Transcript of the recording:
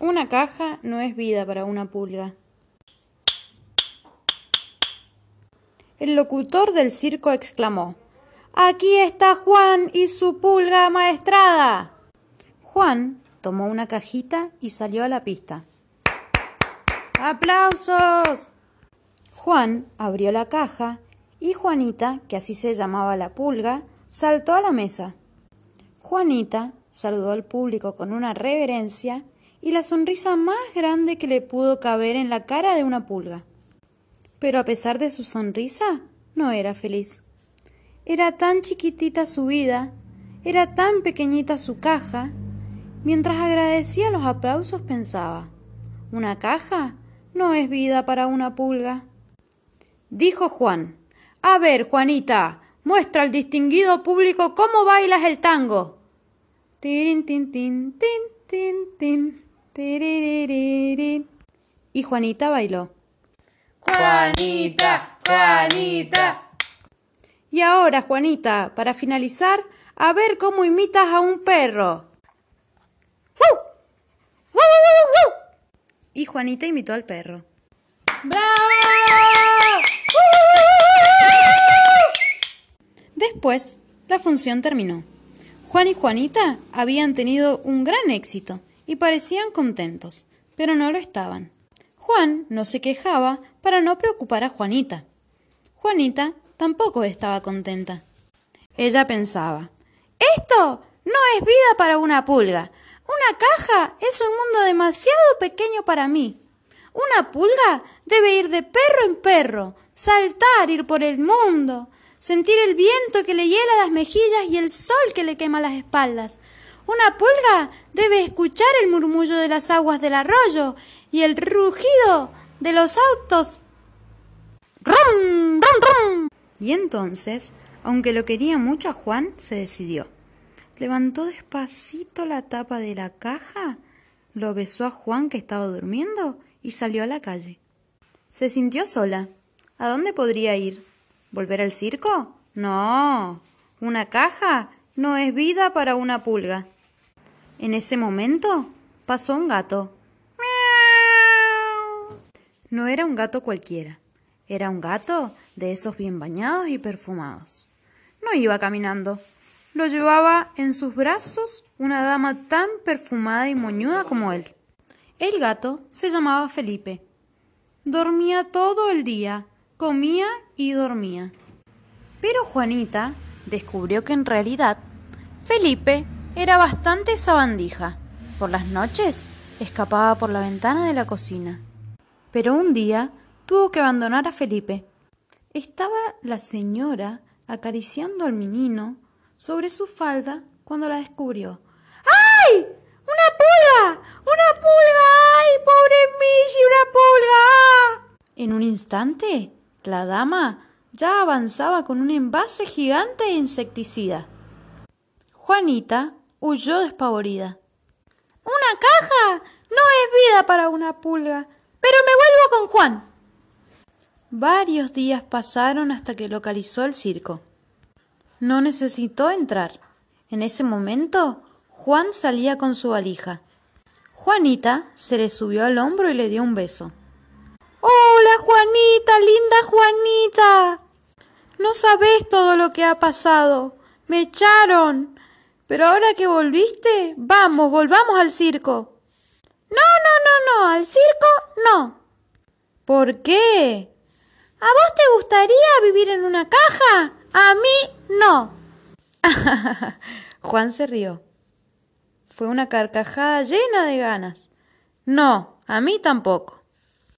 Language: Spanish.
Una caja no es vida para una pulga. El locutor del circo exclamó Aquí está Juan y su pulga maestrada. Juan tomó una cajita y salió a la pista. ¡Aplausos! Juan abrió la caja y Juanita, que así se llamaba la pulga, saltó a la mesa. Juanita saludó al público con una reverencia y la sonrisa más grande que le pudo caber en la cara de una pulga. Pero a pesar de su sonrisa, no era feliz. Era tan chiquitita su vida, era tan pequeñita su caja. Mientras agradecía los aplausos pensaba, una caja no es vida para una pulga. Dijo Juan, a ver, Juanita, muestra al distinguido público cómo bailas el tango. tin, tin, tin, tin, tin. Y Juanita bailó. Juanita, Juanita. Y ahora, Juanita, para finalizar, a ver cómo imitas a un perro. Y Juanita imitó al perro. ¡Bravo! Después, la función terminó. Juan y Juanita habían tenido un gran éxito y parecían contentos, pero no lo estaban. Juan no se quejaba para no preocupar a Juanita. Juanita tampoco estaba contenta. Ella pensaba, esto no es vida para una pulga. Una caja es un mundo demasiado pequeño para mí. Una pulga debe ir de perro en perro, saltar, ir por el mundo, sentir el viento que le hiela las mejillas y el sol que le quema las espaldas, una pulga debe escuchar el murmullo de las aguas del arroyo y el rugido de los autos. ¡Rum, rum, rum! Y entonces, aunque lo quería mucho a Juan, se decidió. Levantó despacito la tapa de la caja, lo besó a Juan que estaba durmiendo y salió a la calle. Se sintió sola. ¿A dónde podría ir? ¿Volver al circo? No. Una caja no es vida para una pulga. En ese momento pasó un gato. No era un gato cualquiera, era un gato de esos bien bañados y perfumados. No iba caminando, lo llevaba en sus brazos una dama tan perfumada y moñuda como él. El gato se llamaba Felipe. Dormía todo el día, comía y dormía. Pero Juanita descubrió que en realidad Felipe era bastante sabandija. Por las noches escapaba por la ventana de la cocina. Pero un día tuvo que abandonar a Felipe. Estaba la señora acariciando al menino sobre su falda cuando la descubrió. ¡Ay! ¡Una pulga! ¡Una pulga! ¡Ay, pobre Michi, una pulga! En un instante, la dama ya avanzaba con un envase gigante de insecticida. Juanita huyó despavorida. Una caja no es vida para una pulga, pero me vuelvo con Juan. Varios días pasaron hasta que localizó el circo. No necesitó entrar. En ese momento, Juan salía con su valija. Juanita se le subió al hombro y le dio un beso. Hola, Juanita, linda Juanita. No sabes todo lo que ha pasado. Me echaron. Pero ahora que volviste, vamos, volvamos al circo. No, no, no, no, al circo no. ¿Por qué? ¿A vos te gustaría vivir en una caja? A mí no. Juan se rió. Fue una carcajada llena de ganas. No, a mí tampoco.